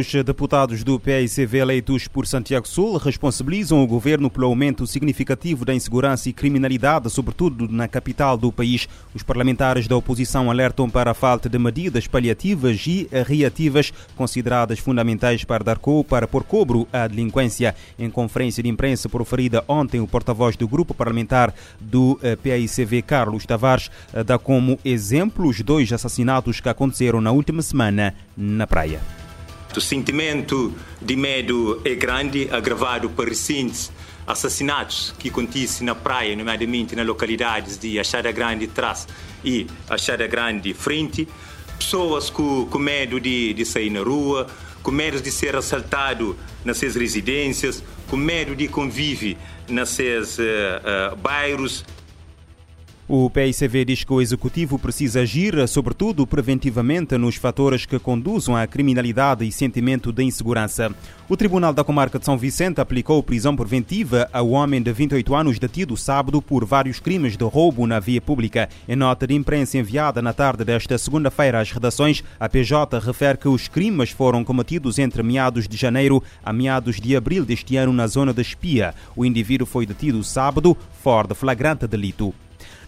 Os deputados do PICV eleitos por Santiago Sul responsabilizam o governo pelo aumento significativo da insegurança e criminalidade, sobretudo na capital do país. Os parlamentares da oposição alertam para a falta de medidas paliativas e reativas consideradas fundamentais para dar co para pôr cobro à delinquência. Em conferência de imprensa proferida ontem, o porta-voz do grupo parlamentar do PICV, Carlos Tavares, dá como exemplo os dois assassinatos que aconteceram na última semana na praia. O sentimento de medo é grande, agravado por recentes assassinatos que acontecem na praia, nomeadamente nas localidades de Achada Grande Trás e Achada Grande Frente. Pessoas com, com medo de, de sair na rua, com medo de ser assaltado nas suas residências, com medo de conviver nas seus uh, uh, bairros o PICV diz que o Executivo precisa agir, sobretudo preventivamente, nos fatores que conduzam à criminalidade e sentimento de insegurança. O Tribunal da Comarca de São Vicente aplicou prisão preventiva ao homem de 28 anos detido sábado por vários crimes de roubo na via pública. Em nota de imprensa enviada na tarde desta segunda-feira às redações, a PJ refere que os crimes foram cometidos entre meados de janeiro a meados de abril deste ano na zona da Espia. O indivíduo foi detido sábado, fora de flagrante delito.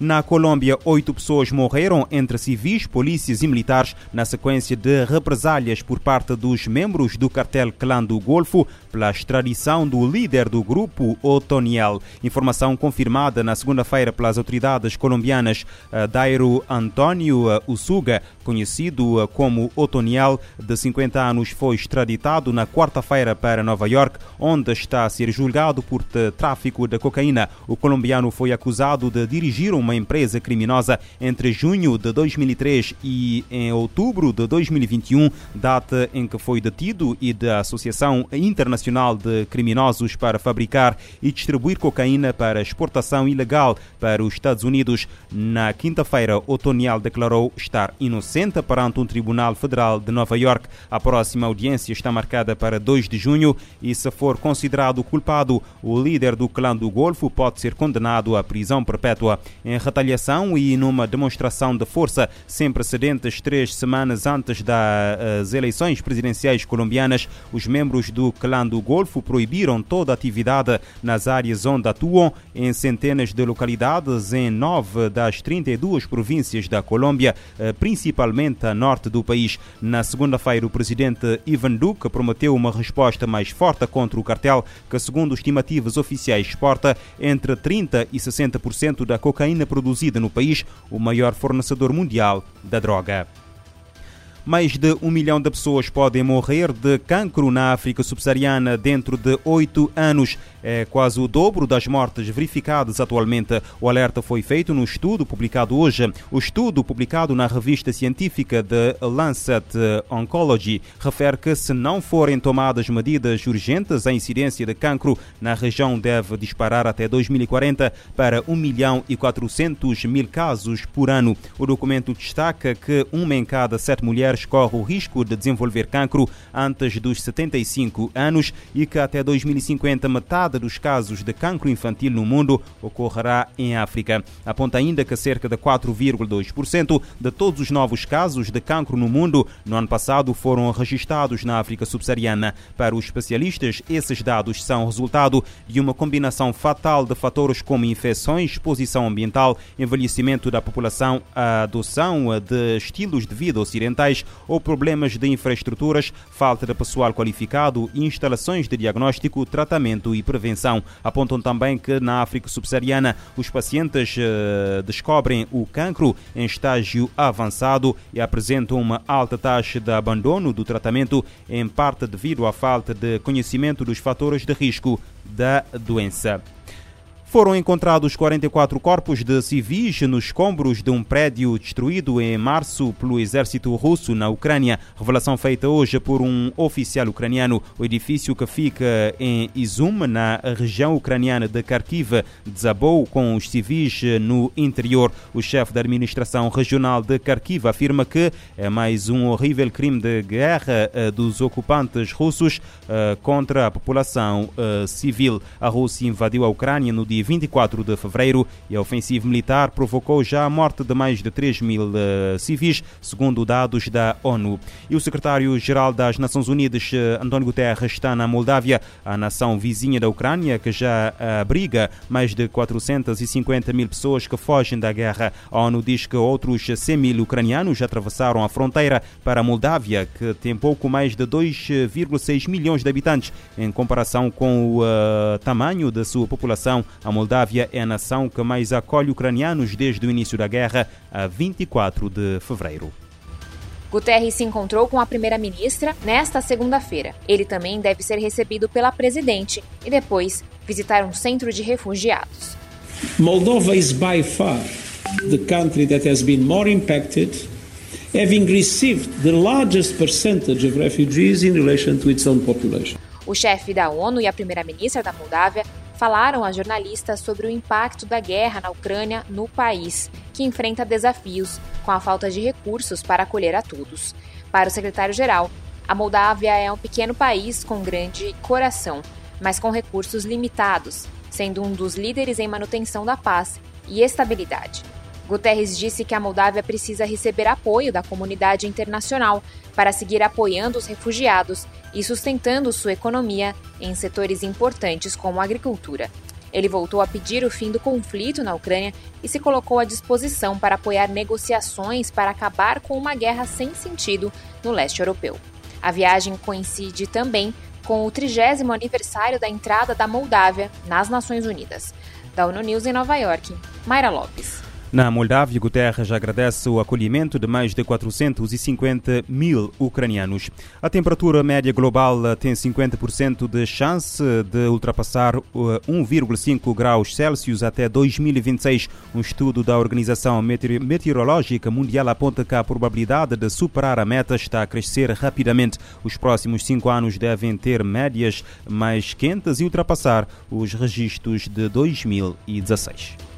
Na Colômbia, oito pessoas morreram, entre civis, polícias e militares, na sequência de represálias por parte dos membros do cartel Clã do Golfo pela extradição do líder do grupo, Otoniel. Informação confirmada na segunda-feira pelas autoridades colombianas. Dairo Antônio Usuga, conhecido como Otoniel, de 50 anos, foi extraditado na quarta-feira para Nova York, onde está a ser julgado por tráfico de cocaína. O colombiano foi acusado de dirigir uma empresa criminosa entre junho de 2003 e em outubro de 2021, data em que foi detido e da Associação Internacional de Criminosos para fabricar e distribuir cocaína para exportação ilegal para os Estados Unidos. Na quinta-feira, Otoniel declarou estar inocente perante um tribunal federal de Nova York. A próxima audiência está marcada para 2 de junho e, se for considerado culpado, o líder do clã do Golfo pode ser condenado à prisão perpétua. Em retaliação e numa demonstração de força sem precedentes três semanas antes das eleições presidenciais colombianas, os membros do clã do Golfo proibiram toda atividade nas áreas onde atuam em centenas de localidades em nove das 32 províncias da Colômbia, principalmente a norte do país. Na segunda-feira, o presidente Ivan Duque prometeu uma resposta mais forte contra o cartel, que, segundo estimativas oficiais, exporta entre 30% e 60% da cocaína produzida no país, o maior fornecedor mundial da droga. Mais de um milhão de pessoas podem morrer de cancro na África subsaariana dentro de oito anos. É quase o dobro das mortes verificadas atualmente. O alerta foi feito no estudo publicado hoje. O estudo, publicado na revista científica The Lancet Oncology, refere que, se não forem tomadas medidas urgentes, a incidência de cancro na região deve disparar até 2040 para 1 milhão e 400 mil casos por ano. O documento destaca que uma em cada sete mulheres corre o risco de desenvolver cancro antes dos 75 anos e que até 2050 metade dos casos de cancro infantil no mundo ocorrerá em África. Aponta ainda que cerca de 4,2% de todos os novos casos de cancro no mundo no ano passado foram registrados na África subsaariana. Para os especialistas, esses dados são resultado de uma combinação fatal de fatores como infecções, exposição ambiental, envelhecimento da população, a adoção de estilos de vida ocidentais ou problemas de infraestruturas, falta de pessoal qualificado, instalações de diagnóstico, tratamento e prevenção. Apontam também que na África subsaariana os pacientes uh, descobrem o cancro em estágio avançado e apresentam uma alta taxa de abandono do tratamento, em parte devido à falta de conhecimento dos fatores de risco da doença. Foram encontrados 44 corpos de civis nos escombros de um prédio destruído em março pelo exército russo na Ucrânia. Revelação feita hoje por um oficial ucraniano. O edifício que fica em Izum, na região ucraniana de Kharkiv, desabou com os civis no interior. O chefe da administração regional de Kharkiv afirma que é mais um horrível crime de guerra dos ocupantes russos contra a população civil. A Rússia invadiu a Ucrânia no dia e 24 de fevereiro e a ofensiva militar provocou já a morte de mais de 3 mil uh, civis, segundo dados da ONU. E o secretário-geral das Nações Unidas, uh, António Guterres, está na Moldávia, a nação vizinha da Ucrânia, que já abriga mais de 450 mil pessoas que fogem da guerra. A ONU diz que outros 100 mil ucranianos atravessaram a fronteira para a Moldávia, que tem pouco mais de 2,6 milhões de habitantes. Em comparação com o uh, tamanho da sua população, a Moldávia é a nação que mais acolhe ucranianos desde o início da guerra, a 24 de fevereiro. Guterres se encontrou com a primeira-ministra nesta segunda-feira. Ele também deve ser recebido pela presidente e depois visitar um centro de refugiados. Moldova is by far the country that has been more impacted, having received the largest percentage of refugees in relation to its own population. O chefe da ONU e a primeira-ministra da Moldávia falaram a jornalistas sobre o impacto da guerra na Ucrânia no país, que enfrenta desafios com a falta de recursos para acolher a todos. Para o secretário-geral, a Moldávia é um pequeno país com grande coração, mas com recursos limitados, sendo um dos líderes em manutenção da paz e estabilidade. Guterres disse que a Moldávia precisa receber apoio da comunidade internacional para seguir apoiando os refugiados e sustentando sua economia em setores importantes como a agricultura. Ele voltou a pedir o fim do conflito na Ucrânia e se colocou à disposição para apoiar negociações para acabar com uma guerra sem sentido no leste europeu. A viagem coincide também com o 30 aniversário da entrada da Moldávia nas Nações Unidas. Da ONU News em Nova York, Mayra Lopes. Na Moldávia, Guterres agradece o acolhimento de mais de 450 mil ucranianos. A temperatura média global tem 50% de chance de ultrapassar 1,5 graus Celsius até 2026. Um estudo da Organização Meteorológica Mundial aponta que a probabilidade de superar a meta está a crescer rapidamente. Os próximos cinco anos devem ter médias mais quentes e ultrapassar os registros de 2016.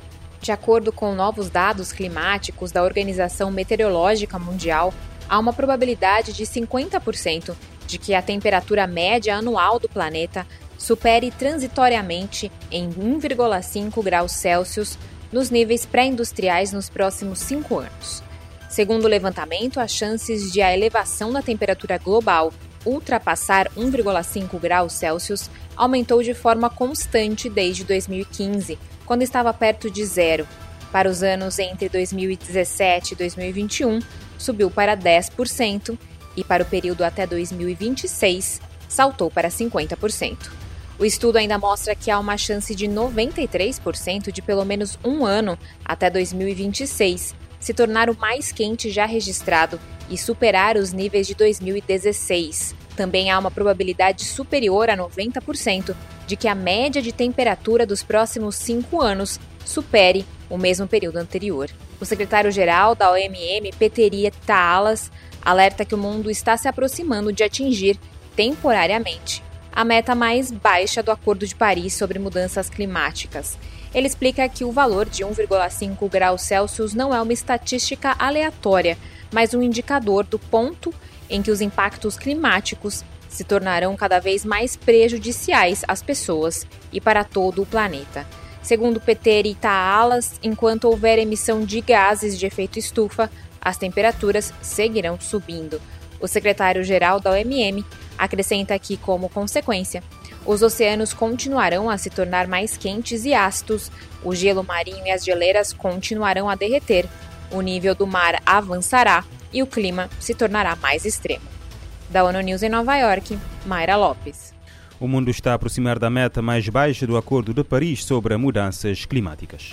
De acordo com novos dados climáticos da Organização Meteorológica Mundial, há uma probabilidade de 50% de que a temperatura média anual do planeta supere transitoriamente em 1,5 graus Celsius nos níveis pré-industriais nos próximos cinco anos. Segundo o levantamento, as chances de a elevação da temperatura global ultrapassar 1,5 graus Celsius aumentou de forma constante desde 2015, quando estava perto de zero. Para os anos entre 2017 e 2021, subiu para 10% e para o período até 2026, saltou para 50%. O estudo ainda mostra que há uma chance de 93% de pelo menos um ano até 2026 se tornar o mais quente já registrado e superar os níveis de 2016. Também há uma probabilidade superior a 90% de que a média de temperatura dos próximos cinco anos supere o mesmo período anterior. O secretário-geral da OMM, Peteria Taalas, alerta que o mundo está se aproximando de atingir, temporariamente, a meta mais baixa do Acordo de Paris sobre mudanças climáticas. Ele explica que o valor de 1,5 graus Celsius não é uma estatística aleatória, mas um indicador do ponto em que os impactos climáticos se tornarão cada vez mais prejudiciais às pessoas e para todo o planeta. Segundo Peter Itaalas, enquanto houver emissão de gases de efeito estufa, as temperaturas seguirão subindo. O secretário-geral da OMM acrescenta que, como consequência, os oceanos continuarão a se tornar mais quentes e ácidos, o gelo marinho e as geleiras continuarão a derreter, o nível do mar avançará e o clima se tornará mais extremo. Da ONU News em Nova York, Mayra Lopes. O mundo está a aproximar da meta mais baixa do Acordo de Paris sobre mudanças climáticas.